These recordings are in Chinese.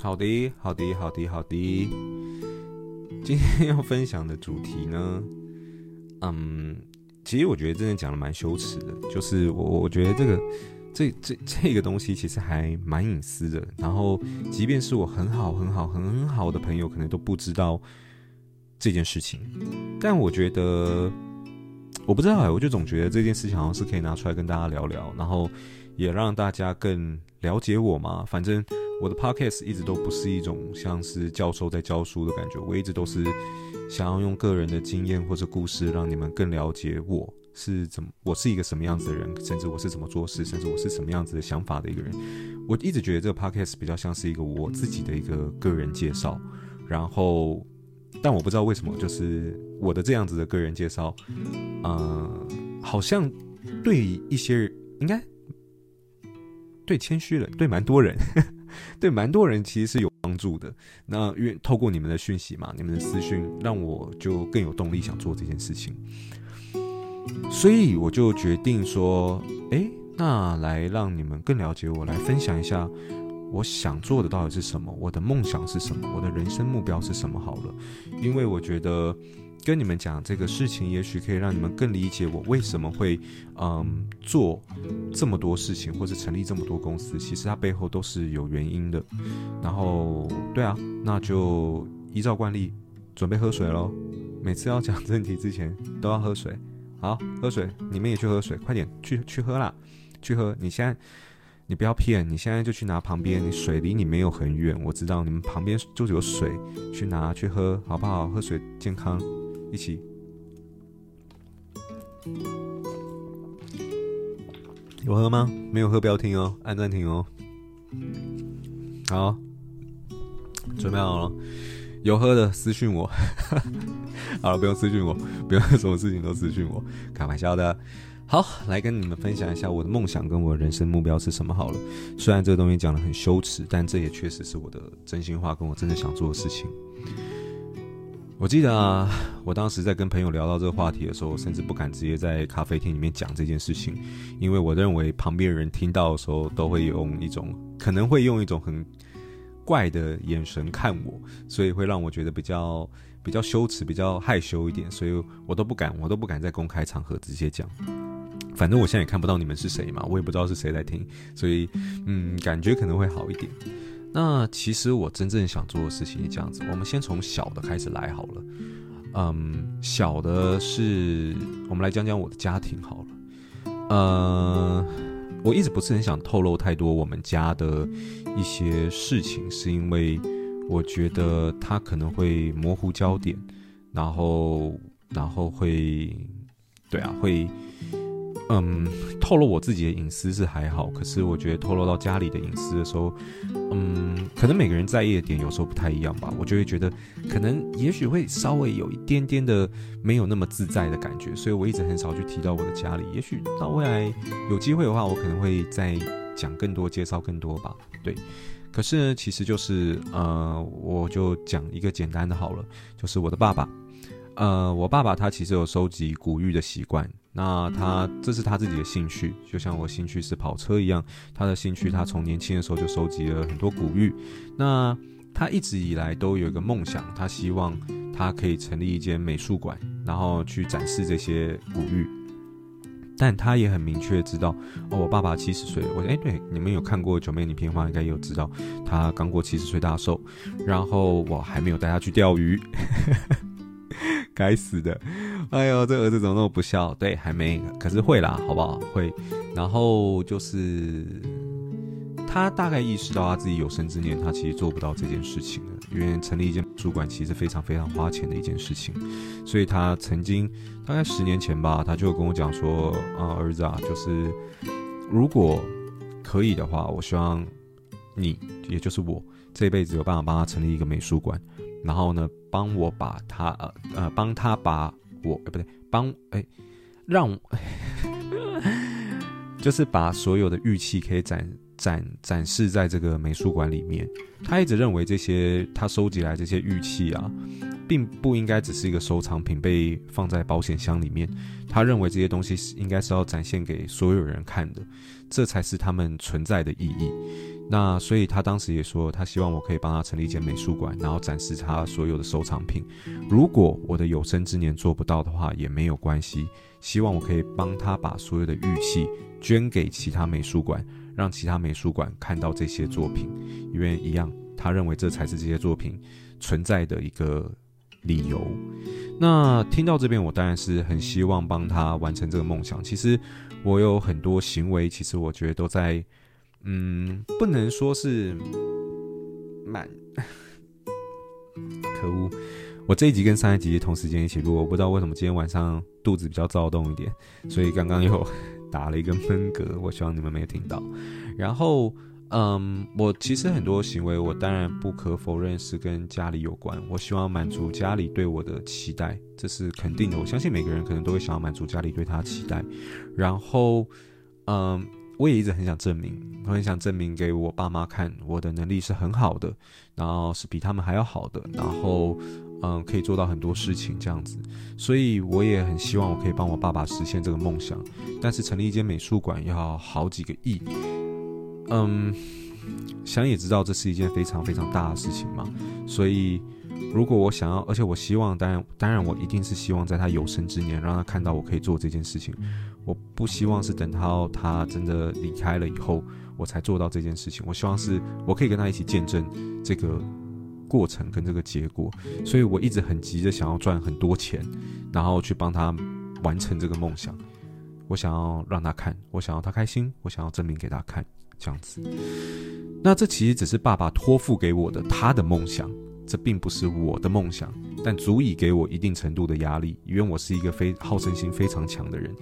好的，好的，好的，好的。今天要分享的主题呢，嗯，其实我觉得真的讲的蛮羞耻的，就是我我觉得这个这这这个东西其实还蛮隐私的。然后，即便是我很好很好很好的朋友，可能都不知道这件事情。但我觉得，我不知道哎，我就总觉得这件事情好像是可以拿出来跟大家聊聊，然后也让大家更了解我嘛。反正。我的 podcast 一直都不是一种像是教授在教书的感觉，我一直都是想要用个人的经验或者故事，让你们更了解我是怎么，我是一个什么样子的人，甚至我是怎么做事，甚至我是什么样子的想法的一个人。我一直觉得这个 podcast 比较像是一个我自己的一个个人介绍，然后，但我不知道为什么，就是我的这样子的个人介绍，嗯、好像对一些应该对谦虚了，对蛮多人。对，蛮多人其实是有帮助的。那因为透过你们的讯息嘛，你们的私讯，让我就更有动力想做这件事情。所以我就决定说，诶，那来让你们更了解我，来分享一下我想做的到底是什么，我的梦想是什么，我的人生目标是什么。好了，因为我觉得。跟你们讲这个事情，也许可以让你们更理解我为什么会嗯做这么多事情，或者成立这么多公司。其实它背后都是有原因的。然后，对啊，那就依照惯例准备喝水喽。每次要讲正题之前都要喝水。好，喝水，你们也去喝水，快点去去喝啦，去喝。你现在你不要骗，你现在就去拿旁边，你水离你没有很远，我知道你们旁边就有水，去拿去喝，好不好？喝水健康。一起有喝吗？没有喝不要停哦，按暂停哦。好，准备好了，有喝的私讯我。好了，不用私讯我，不用什么事情都私讯我，开玩笑的。好，来跟你们分享一下我的梦想跟我的人生目标是什么好了。虽然这个东西讲得很羞耻，但这也确实是我的真心话，跟我真的想做的事情。我记得啊，我当时在跟朋友聊到这个话题的时候，甚至不敢直接在咖啡厅里面讲这件事情，因为我认为旁边人听到的时候都会用一种，可能会用一种很怪的眼神看我，所以会让我觉得比较比较羞耻、比较害羞一点，所以我都不敢，我都不敢在公开场合直接讲。反正我现在也看不到你们是谁嘛，我也不知道是谁在听，所以嗯，感觉可能会好一点。那其实我真正想做的事情是这样子，我们先从小的开始来好了。嗯，小的是，我们来讲讲我的家庭好了。呃，我一直不是很想透露太多我们家的一些事情，是因为我觉得它可能会模糊焦点，然后，然后会，对啊，会。嗯，透露我自己的隐私是还好，可是我觉得透露到家里的隐私的时候，嗯，可能每个人在意的点有时候不太一样吧。我就会觉得，可能也许会稍微有一点点的没有那么自在的感觉，所以我一直很少去提到我的家里。也许到未来有机会的话，我可能会再讲更多，介绍更多吧。对，可是呢，其实就是呃，我就讲一个简单的好了，就是我的爸爸。呃，我爸爸他其实有收集古玉的习惯，那他这是他自己的兴趣，就像我兴趣是跑车一样，他的兴趣他从年轻的时候就收集了很多古玉，那他一直以来都有一个梦想，他希望他可以成立一间美术馆，然后去展示这些古玉，但他也很明确知道，哦，我爸爸七十岁，我哎对，你们有看过九妹你片花应该有知道，他刚过七十岁大寿，然后我还没有带他去钓鱼。该死的！哎呦，这儿子怎么那么不孝？对，还没，可是会啦，好不好？会。然后就是他大概意识到他自己有生之年，他其实做不到这件事情了，因为成立一间美术馆其实非常非常花钱的一件事情。所以他曾经大概十年前吧，他就跟我讲说：“啊，儿子啊，就是如果可以的话，我希望你，也就是我，这辈子有办法帮他成立一个美术馆。”然后呢，帮我把他呃呃，帮他把我哎不对，帮哎让，就是把所有的玉器可以展展展示在这个美术馆里面。他一直认为这些他收集来这些玉器啊，并不应该只是一个收藏品被放在保险箱里面。他认为这些东西应该是要展现给所有人看的，这才是他们存在的意义。那所以他当时也说，他希望我可以帮他成立一间美术馆，然后展示他所有的收藏品。如果我的有生之年做不到的话，也没有关系。希望我可以帮他把所有的玉器捐给其他美术馆，让其他美术馆看到这些作品，因为一样，他认为这才是这些作品存在的一个理由。那听到这边，我当然是很希望帮他完成这个梦想。其实我有很多行为，其实我觉得都在。嗯，不能说是满，可恶！我这一集跟上一集同时间一起录，我不知道为什么今天晚上肚子比较躁动一点，所以刚刚又打了一个闷嗝。我希望你们没有听到。然后，嗯，我其实很多行为，我当然不可否认是跟家里有关。我希望满足家里对我的期待，这是肯定的。我相信每个人可能都会想要满足家里对他的期待。然后，嗯。我也一直很想证明，我很想证明给我爸妈看，我的能力是很好的，然后是比他们还要好的，然后，嗯，可以做到很多事情这样子。所以我也很希望我可以帮我爸爸实现这个梦想。但是成立一间美术馆要好几个亿，嗯，想也知道这是一件非常非常大的事情嘛。所以如果我想要，而且我希望，当然，当然，我一定是希望在他有生之年让他看到我可以做这件事情。我不希望是等到他真的离开了以后，我才做到这件事情。我希望是我可以跟他一起见证这个过程跟这个结果。所以我一直很急着想要赚很多钱，然后去帮他完成这个梦想。我想要让他看，我想要他开心，我想要证明给他看，这样子。那这其实只是爸爸托付给我的他的梦想，这并不是我的梦想，但足以给我一定程度的压力，因为我是一个非好胜心非常强的人。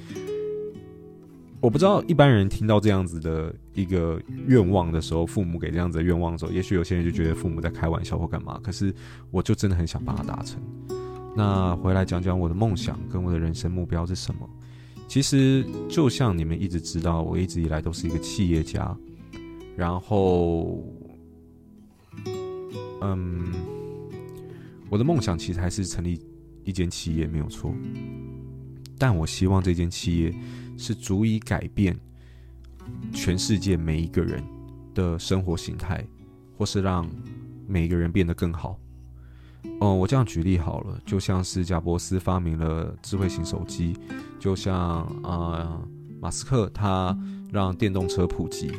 我不知道一般人听到这样子的一个愿望的时候，父母给这样子的愿望的时候，也许有些人就觉得父母在开玩笑或干嘛。可是我就真的很想把它达成。那回来讲讲我的梦想跟我的人生目标是什么？其实就像你们一直知道，我一直以来都是一个企业家。然后，嗯，我的梦想其实还是成立一间企业，没有错。但我希望这间企业。是足以改变全世界每一个人的生活形态，或是让每一个人变得更好。哦，我这样举例好了，就像是贾伯斯发明了智慧型手机，就像呃马斯克他让电动车普及，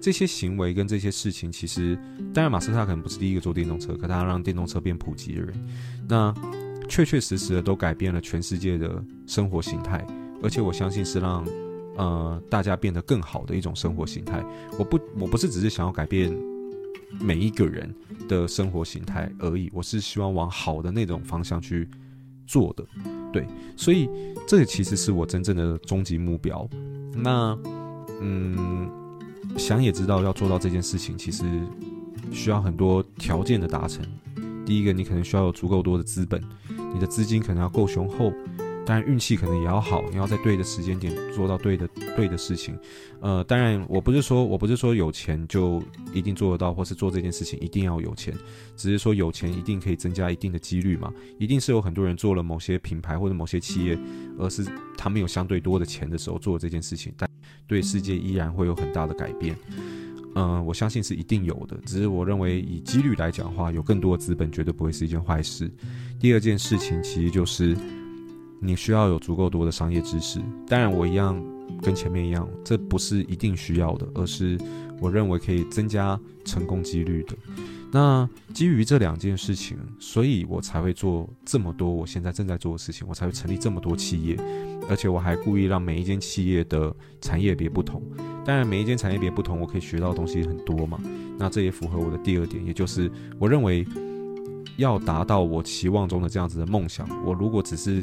这些行为跟这些事情，其实当然马斯克他可能不是第一个做电动车，可他让电动车变普及的人，那确确实实的都改变了全世界的生活形态。而且我相信是让，呃，大家变得更好的一种生活形态。我不，我不是只是想要改变每一个人的生活形态而已，我是希望往好的那种方向去做的。对，所以这其实是我真正的终极目标。那，嗯，想也知道要做到这件事情，其实需要很多条件的达成。第一个，你可能需要有足够多的资本，你的资金可能要够雄厚。当然运气可能也要好，你要在对的时间点做到对的对的事情。呃，当然我不是说我不是说有钱就一定做得到，或是做这件事情一定要有钱，只是说有钱一定可以增加一定的几率嘛。一定是有很多人做了某些品牌或者某些企业，而是他们有相对多的钱的时候做这件事情，但对世界依然会有很大的改变。嗯、我相信是一定有的，只是我认为以几率来讲话，有更多的资本绝对不会是一件坏事。第二件事情其实就是。你需要有足够多的商业知识，当然我一样跟前面一样，这不是一定需要的，而是我认为可以增加成功几率的。那基于这两件事情，所以我才会做这么多我现在正在做的事情，我才会成立这么多企业，而且我还故意让每一间企业的产业别不同。当然每一间产业别不同，我可以学到的东西很多嘛。那这也符合我的第二点，也就是我认为要达到我期望中的这样子的梦想，我如果只是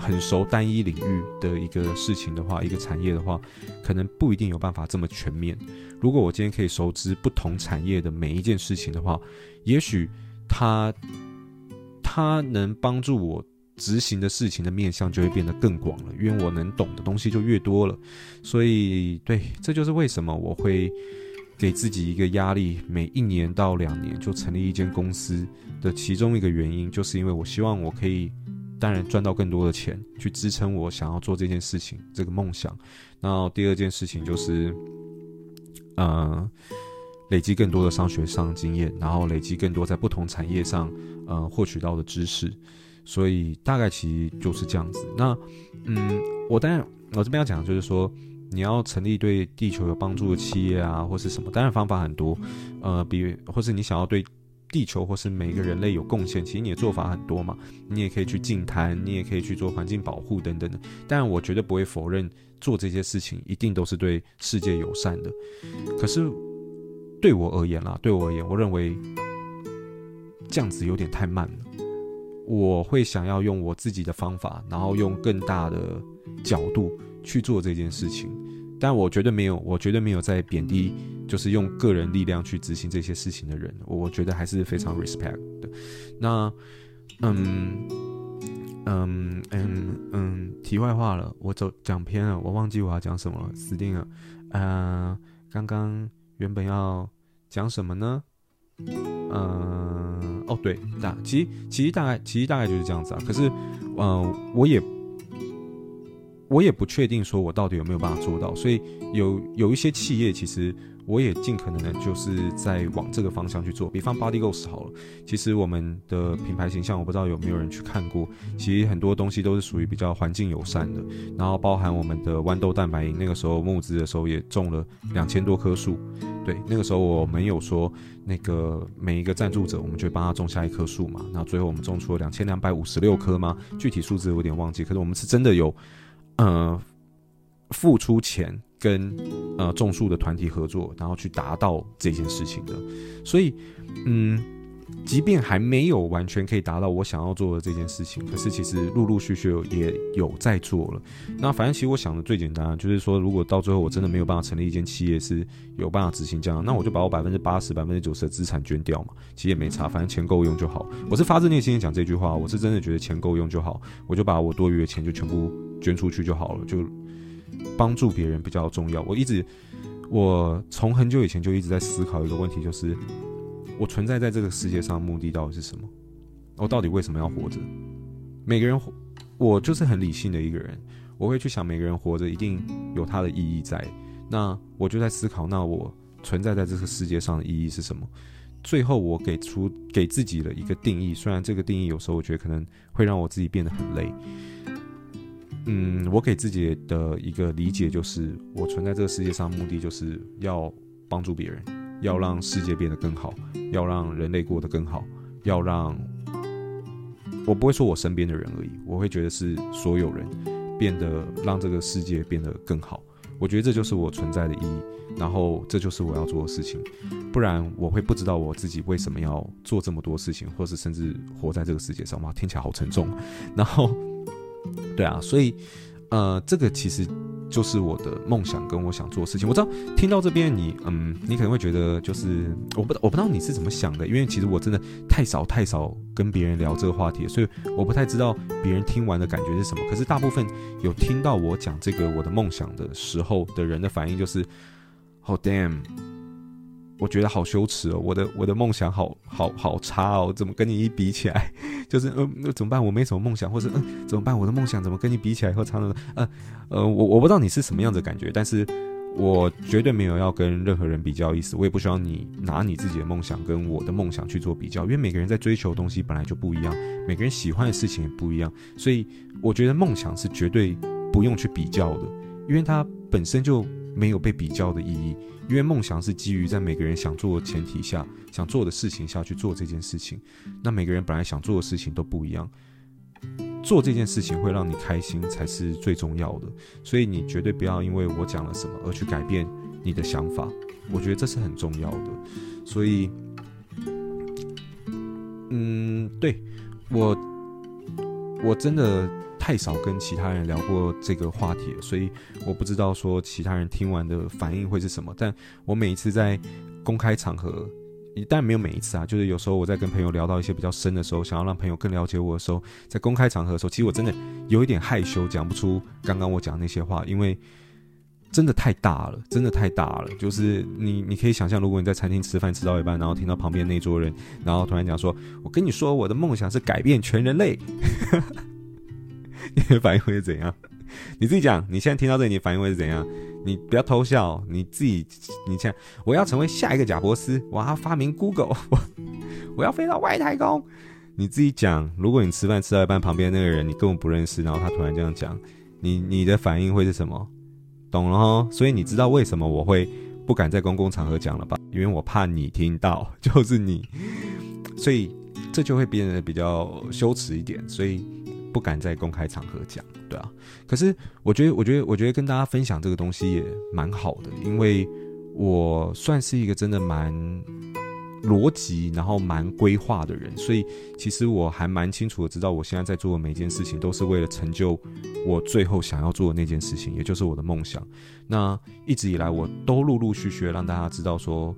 很熟单一领域的一个事情的话，一个产业的话，可能不一定有办法这么全面。如果我今天可以熟知不同产业的每一件事情的话，也许它它能帮助我执行的事情的面向就会变得更广了，因为我能懂的东西就越多了。所以，对，这就是为什么我会给自己一个压力，每一年到两年就成立一间公司的其中一个原因，就是因为我希望我可以。当然，赚到更多的钱去支撑我想要做这件事情，这个梦想。然后第二件事情就是，呃，累积更多的商学上经验，然后累积更多在不同产业上呃获取到的知识。所以大概其实就是这样子。那嗯，我当然我这边要讲的就是说，你要成立对地球有帮助的企业啊，或是什么，当然方法很多。呃，比如或是你想要对地球或是每一个人类有贡献，其实你的做法很多嘛。你也可以去净滩，你也可以去做环境保护等等的。但我绝对不会否认做这些事情一定都是对世界友善的。可是对我而言啦，对我而言，我认为这样子有点太慢了。我会想要用我自己的方法，然后用更大的角度去做这件事情。但我绝对没有，我绝对没有在贬低，就是用个人力量去执行这些事情的人。我觉得还是非常 respect 的。那，嗯，嗯嗯嗯，题外话了，我走讲偏了，我忘记我要讲什么了，死定了。呃，刚刚原本要讲什么呢？嗯、呃，哦对，大其实其实大概其实大概就是这样子啊。可是，嗯、呃，我也。我也不确定说我到底有没有办法做到，所以有有一些企业，其实我也尽可能的就是在往这个方向去做。比方 Body Ghost 好了，其实我们的品牌形象，我不知道有没有人去看过。其实很多东西都是属于比较环境友善的，然后包含我们的豌豆蛋白饮，那个时候募资的时候也种了两千多棵树。对，那个时候我们有说，那个每一个赞助者，我们就帮他种下一棵树嘛。那最后我们种出了两千两百五十六棵吗？具体数字有点忘记，可是我们是真的有。呃，付出钱跟呃种树的团体合作，然后去达到这件事情的，所以嗯，即便还没有完全可以达到我想要做的这件事情，可是其实陆陆续续也有在做了。那反正其实我想的最简单，就是说如果到最后我真的没有办法成立一间企业是有办法执行这样，那我就把我百分之八十、百分之九十的资产捐掉嘛，其实也没差，反正钱够用就好。我是发自内心的讲这句话，我是真的觉得钱够用就好，我就把我多余的钱就全部。捐出去就好了，就帮助别人比较重要。我一直，我从很久以前就一直在思考一个问题，就是我存在在这个世界上目的到底是什么？我到底为什么要活着？每个人，我就是很理性的一个人，我会去想每个人活着一定有他的意义在。那我就在思考，那我存在在这个世界上的意义是什么？最后我给出给自己的一个定义，虽然这个定义有时候我觉得可能会让我自己变得很累。嗯，我给自己的一个理解就是，我存在这个世界上目的就是要帮助别人，要让世界变得更好，要让人类过得更好，要让，我不会说我身边的人而已，我会觉得是所有人变得让这个世界变得更好。我觉得这就是我存在的意义，然后这就是我要做的事情，不然我会不知道我自己为什么要做这么多事情，或是甚至活在这个世界上嘛，听起来好沉重，然后。对啊，所以，呃，这个其实就是我的梦想跟我想做的事情。我知道听到这边你，嗯，你可能会觉得就是我不我不知道你是怎么想的，因为其实我真的太少太少跟别人聊这个话题，所以我不太知道别人听完的感觉是什么。可是大部分有听到我讲这个我的梦想的时候的人的反应就是，Oh damn。我觉得好羞耻哦，我的我的梦想好好好差哦，怎么跟你一比起来，就是嗯，那怎么办？我没什么梦想，或者嗯，怎么办？我的梦想怎么跟你比起来会差呢？呃呃，我我不知道你是什么样的感觉，但是我绝对没有要跟任何人比较意思，我也不希望你拿你自己的梦想跟我的梦想去做比较，因为每个人在追求的东西本来就不一样，每个人喜欢的事情也不一样，所以我觉得梦想是绝对不用去比较的，因为它本身就没有被比较的意义。因为梦想是基于在每个人想做的前提下，想做的事情下去做这件事情。那每个人本来想做的事情都不一样，做这件事情会让你开心才是最重要的。所以你绝对不要因为我讲了什么而去改变你的想法。我觉得这是很重要的。所以，嗯，对，我，我真的。太少跟其他人聊过这个话题了，所以我不知道说其他人听完的反应会是什么。但我每一次在公开场合，但没有每一次啊，就是有时候我在跟朋友聊到一些比较深的时候，想要让朋友更了解我的时候，在公开场合的时候，其实我真的有一点害羞，讲不出刚刚我讲那些话，因为真的太大了，真的太大了。就是你，你可以想象，如果你在餐厅吃饭吃到一半，然后听到旁边那桌人，然后突然讲说：“我跟你说，我的梦想是改变全人类。” 你的反应会是怎样？你自己讲，你现在听到这里，你反应会是怎样？你不要偷笑，你自己，你讲，我要成为下一个贾伯斯，我要发明 Google，我我要飞到外太空。你自己讲，如果你吃饭吃到一半，旁边那个人你根本不认识，然后他突然这样讲，你你的反应会是什么？懂了哈？所以你知道为什么我会不敢在公共场合讲了吧？因为我怕你听到，就是你，所以这就会变得比较羞耻一点，所以不敢在公开场合讲，对啊。可是我觉得，我觉得，我觉得跟大家分享这个东西也蛮好的，因为我算是一个真的蛮。逻辑，然后蛮规划的人，所以其实我还蛮清楚的知道，我现在在做的每件事情都是为了成就我最后想要做的那件事情，也就是我的梦想。那一直以来，我都陆陆续续让大家知道说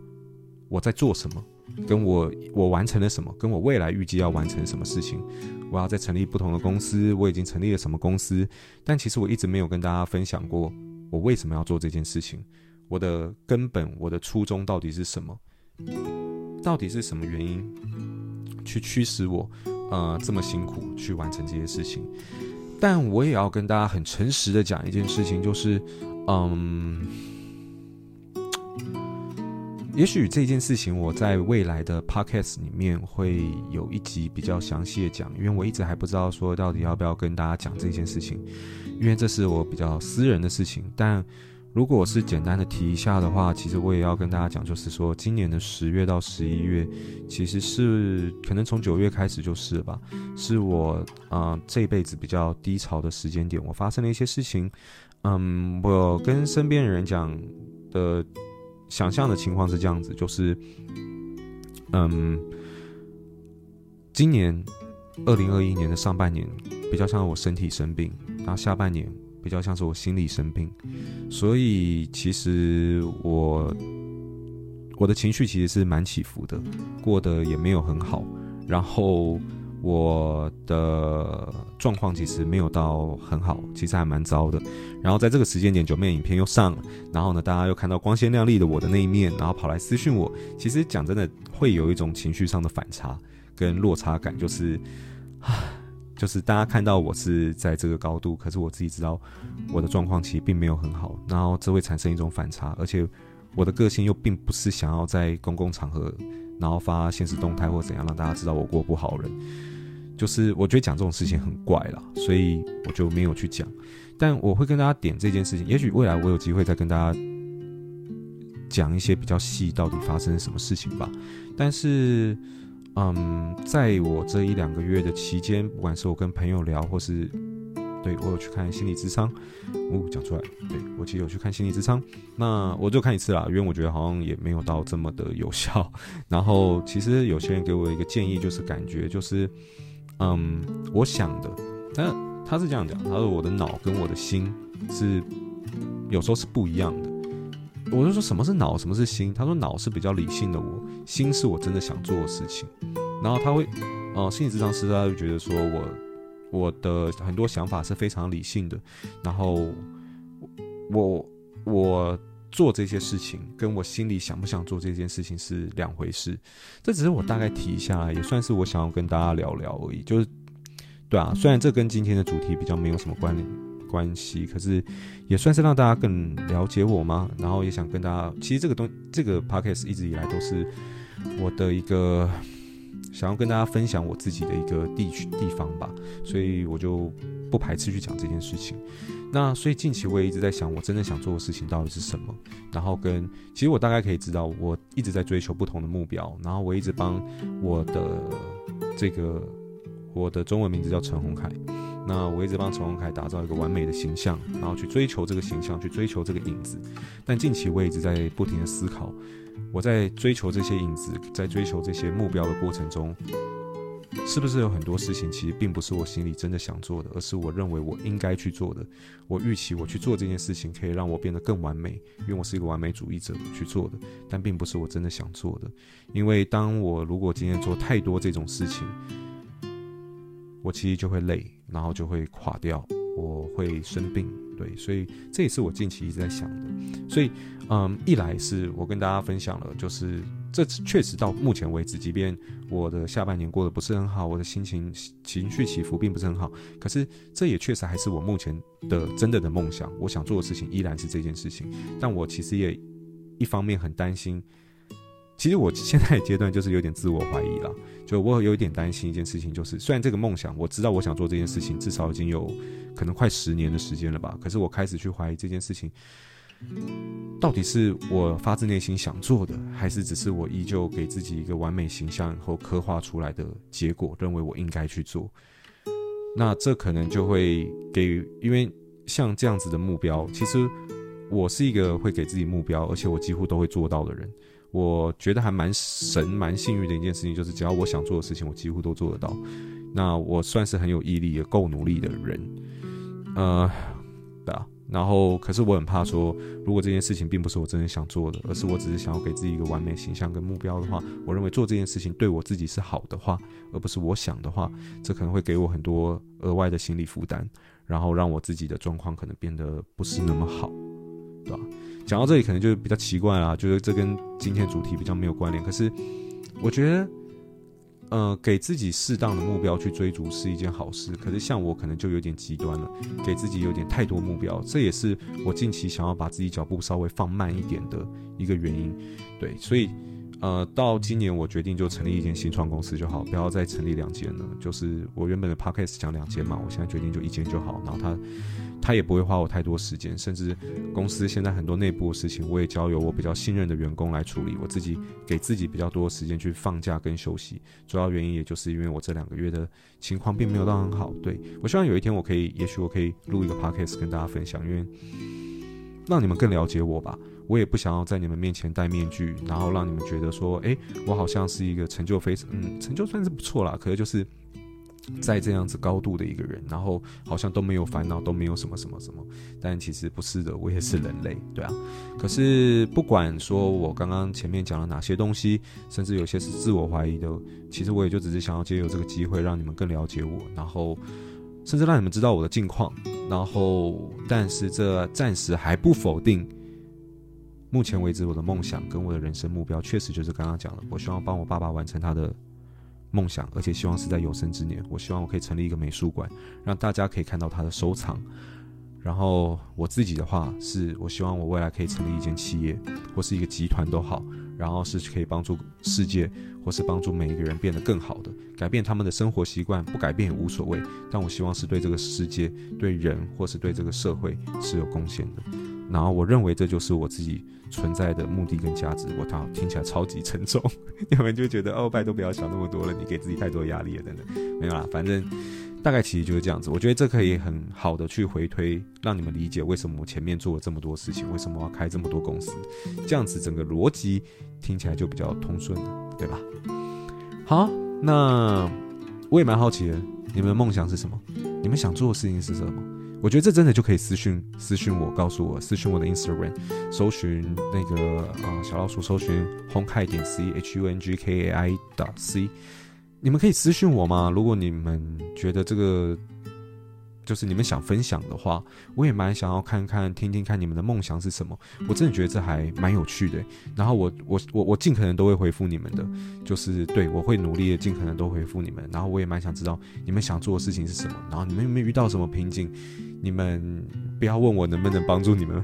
我在做什么，跟我我完成了什么，跟我未来预计要完成什么事情。我要再成立不同的公司，我已经成立了什么公司，但其实我一直没有跟大家分享过我为什么要做这件事情，我的根本，我的初衷到底是什么。到底是什么原因去驱使我，呃，这么辛苦去完成这些事情？但我也要跟大家很诚实的讲一件事情，就是，嗯，也许这件事情我在未来的 podcast 里面会有一集比较详细的讲，因为我一直还不知道说到底要不要跟大家讲这件事情，因为这是我比较私人的事情，但。如果我是简单的提一下的话，其实我也要跟大家讲，就是说今年的十月到十一月，其实是可能从九月开始就是吧，是我啊、这辈子比较低潮的时间点。我发生了一些事情，嗯，我跟身边的人讲的想象的情况是这样子，就是嗯，今年二零二一年的上半年比较像我身体生病，然后下半年。比较像是我心理生病，所以其实我我的情绪其实是蛮起伏的，过得也没有很好。然后我的状况其实没有到很好，其实还蛮糟的。然后在这个时间点，九妹影片又上了，然后呢，大家又看到光鲜亮丽的我的那一面，然后跑来私讯我。其实讲真的，会有一种情绪上的反差跟落差感，就是啊。就是大家看到我是在这个高度，可是我自己知道我的状况其实并没有很好，然后这会产生一种反差，而且我的个性又并不是想要在公共场合然后发现实动态或怎样让大家知道我过不好人，就是我觉得讲这种事情很怪啦，所以我就没有去讲，但我会跟大家点这件事情，也许未来我有机会再跟大家讲一些比较细到底发生什么事情吧，但是。嗯，在我这一两个月的期间，不管是我跟朋友聊，或是对我有去看心理咨商，哦，讲出来，对我其实有去看心理咨商，那我就看一次啦，因为我觉得好像也没有到这么的有效。然后其实有些人给我一个建议，就是感觉就是，嗯，我想的，但他是这样讲，他说我的脑跟我的心是有时候是不一样的。我就说什么是脑，什么是心？他说脑是比较理性的我，心是我真的想做的事情。然后他会，呃，心理咨商师他就觉得说我我的很多想法是非常理性的，然后我我做这些事情跟我心里想不想做这件事情是两回事。这只是我大概提一下，也算是我想要跟大家聊聊而已。就是对啊，虽然这跟今天的主题比较没有什么关联。关系，可是也算是让大家更了解我吗？然后也想跟大家，其实这个东这个 podcast 一直以来都是我的一个想要跟大家分享我自己的一个地区地方吧，所以我就不排斥去讲这件事情。那所以近期我也一直在想，我真的想做的事情到底是什么？然后跟其实我大概可以知道，我一直在追求不同的目标，然后我一直帮我的这个我的中文名字叫陈宏凯。那我一直帮陈宏凯打造一个完美的形象，然后去追求这个形象，去追求这个影子。但近期我一直在不停的思考，我在追求这些影子，在追求这些目标的过程中，是不是有很多事情其实并不是我心里真的想做的，而是我认为我应该去做的。我预期我去做这件事情可以让我变得更完美，因为我是一个完美主义者去做的，但并不是我真的想做的。因为当我如果今天做太多这种事情，我其实就会累，然后就会垮掉，我会生病，对，所以这也是我近期一直在想的。所以，嗯，一来是我跟大家分享了，就是这确实到目前为止，即便我的下半年过得不是很好，我的心情情绪起伏并不是很好，可是这也确实还是我目前的真的的梦想。我想做的事情依然是这件事情，但我其实也一方面很担心。其实我现在阶段就是有点自我怀疑了，就我有一点担心一件事情，就是虽然这个梦想我知道我想做这件事情，至少已经有可能快十年的时间了吧，可是我开始去怀疑这件事情，到底是我发自内心想做的，还是只是我依旧给自己一个完美形象后刻画出来的结果，认为我应该去做。那这可能就会给，因为像这样子的目标，其实我是一个会给自己目标，而且我几乎都会做到的人。我觉得还蛮神、蛮幸运的一件事情，就是只要我想做的事情，我几乎都做得到。那我算是很有毅力、也够努力的人，呃，对啊。然后，可是我很怕说，如果这件事情并不是我真的想做的，而是我只是想要给自己一个完美形象跟目标的话，我认为做这件事情对我自己是好的话，而不是我想的话，这可能会给我很多额外的心理负担，然后让我自己的状况可能变得不是那么好，对吧？讲到这里可能就比较奇怪啦，就是这跟今天的主题比较没有关联。可是我觉得，呃，给自己适当的目标去追逐是一件好事。可是像我可能就有点极端了，给自己有点太多目标，这也是我近期想要把自己脚步稍微放慢一点的一个原因。对，所以呃，到今年我决定就成立一间新创公司就好，不要再成立两间了。就是我原本的 podcast 讲两间嘛，我现在决定就一间就好。然后它。他也不会花我太多时间，甚至公司现在很多内部的事情，我也交由我比较信任的员工来处理。我自己给自己比较多的时间去放假跟休息，主要原因也就是因为我这两个月的情况并没有到很好。对，我希望有一天我可以，也许我可以录一个 podcast 跟大家分享，因为让你们更了解我吧。我也不想要在你们面前戴面具，然后让你们觉得说，诶，我好像是一个成就非常，嗯，成就算是不错啦，可是就是。在这样子高度的一个人，然后好像都没有烦恼，都没有什么什么什么，但其实不是的，我也是人类，对啊。可是不管说我刚刚前面讲了哪些东西，甚至有些是自我怀疑的，其实我也就只是想要借由这个机会让你们更了解我，然后甚至让你们知道我的近况，然后但是这暂时还不否定，目前为止我的梦想跟我的人生目标确实就是刚刚讲的，我希望帮我爸爸完成他的。梦想，而且希望是在有生之年。我希望我可以成立一个美术馆，让大家可以看到他的收藏。然后我自己的话是，我希望我未来可以成立一间企业或是一个集团都好，然后是可以帮助世界或是帮助每一个人变得更好的，改变他们的生活习惯。不改变也无所谓，但我希望是对这个世界、对人或是对这个社会是有贡献的。然后我认为这就是我自己存在的目的跟价值。我操，听起来超级沉重，你们就觉得哦，拜托不要想那么多了，你给自己太多压力了等等。没有啦，反正大概其实就是这样子。我觉得这可以很好的去回推，让你们理解为什么我前面做了这么多事情，为什么要开这么多公司，这样子整个逻辑听起来就比较通顺了，对吧？好，那我也蛮好奇的，你们的梦想是什么？你们想做的事情是什么？我觉得这真的就可以私讯私讯我，告诉我私讯我的 Instagram，搜寻那个啊、呃、小老鼠，搜寻 hongkai 点 C H U N G K A I 点 C，你们可以私讯我吗？如果你们觉得这个。就是你们想分享的话，我也蛮想要看看、听听看你们的梦想是什么。我真的觉得这还蛮有趣的。然后我、我、我、我尽可能都会回复你们的，就是对，我会努力的尽可能都回复你们。然后我也蛮想知道你们想做的事情是什么。然后你们有没有遇到什么瓶颈？你们不要问我能不能帮助你们，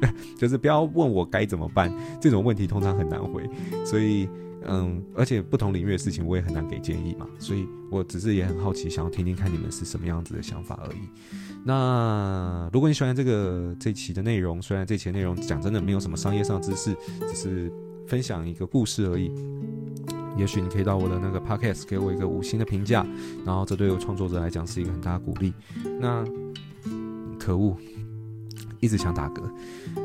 就是不要问我该怎么办。这种问题通常很难回，所以。嗯，而且不同领域的事情我也很难给建议嘛，所以我只是也很好奇，想要听听看你们是什么样子的想法而已。那如果你喜欢这个这期的内容，虽然这期内容讲真的没有什么商业上知识，只是分享一个故事而已，也许你可以到我的那个 podcast 给我一个五星的评价，然后这对我创作者来讲是一个很大的鼓励。那可恶。一直想打嗝，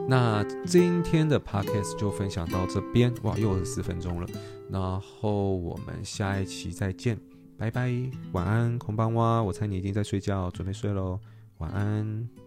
那今天的 podcast 就分享到这边，哇，又是四分钟了。然后我们下一期再见，拜拜，晚安，こんばんは。我猜你已经在睡觉，准备睡喽，晚安。